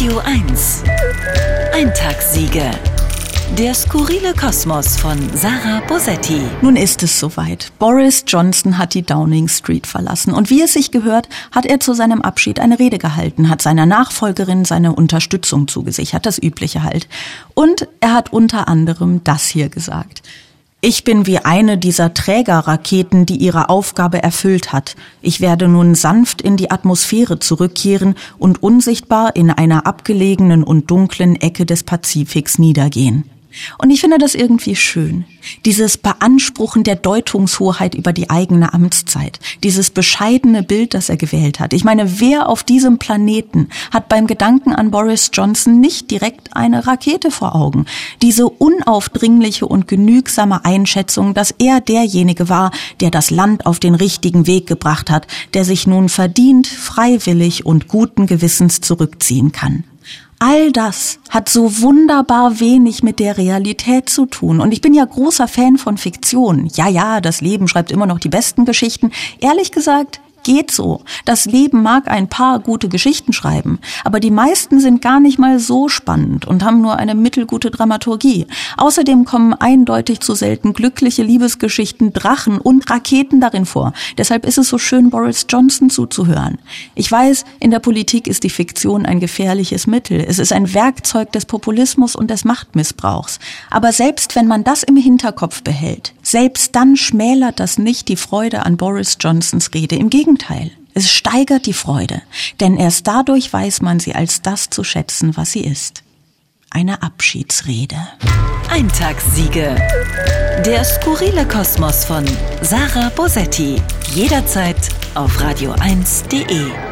Radio 1. Eintagssiege. Der skurrile Kosmos von Sarah Bosetti. Nun ist es soweit. Boris Johnson hat die Downing Street verlassen. Und wie es sich gehört, hat er zu seinem Abschied eine Rede gehalten, hat seiner Nachfolgerin seine Unterstützung zugesichert, das Übliche halt. Und er hat unter anderem das hier gesagt. Ich bin wie eine dieser Trägerraketen, die ihre Aufgabe erfüllt hat. Ich werde nun sanft in die Atmosphäre zurückkehren und unsichtbar in einer abgelegenen und dunklen Ecke des Pazifiks niedergehen. Und ich finde das irgendwie schön. Dieses Beanspruchen der Deutungshoheit über die eigene Amtszeit. Dieses bescheidene Bild, das er gewählt hat. Ich meine, wer auf diesem Planeten hat beim Gedanken an Boris Johnson nicht direkt eine Rakete vor Augen? Diese unaufdringliche und genügsame Einschätzung, dass er derjenige war, der das Land auf den richtigen Weg gebracht hat, der sich nun verdient, freiwillig und guten Gewissens zurückziehen kann. All das hat so wunderbar wenig mit der Realität zu tun. Und ich bin ja großer Fan von Fiktion. Ja, ja, das Leben schreibt immer noch die besten Geschichten. Ehrlich gesagt, geht so. Das Leben mag ein paar gute Geschichten schreiben, aber die meisten sind gar nicht mal so spannend und haben nur eine mittelgute Dramaturgie. Außerdem kommen eindeutig zu selten glückliche Liebesgeschichten, Drachen und Raketen darin vor. Deshalb ist es so schön, Boris Johnson zuzuhören. Ich weiß, in der Politik ist die Fiktion ein gefährliches Mittel. Es ist ein Werkzeug des Populismus und des Machtmissbrauchs. Aber selbst wenn man das im Hinterkopf behält, selbst dann schmälert das nicht die Freude an Boris Johnsons Rede. Im Gegenteil, es steigert die Freude, denn erst dadurch weiß man sie als das zu schätzen, was sie ist. Eine Abschiedsrede. Eintagssiege. Der skurrile Kosmos von Sarah Bosetti. Jederzeit auf radio1.de.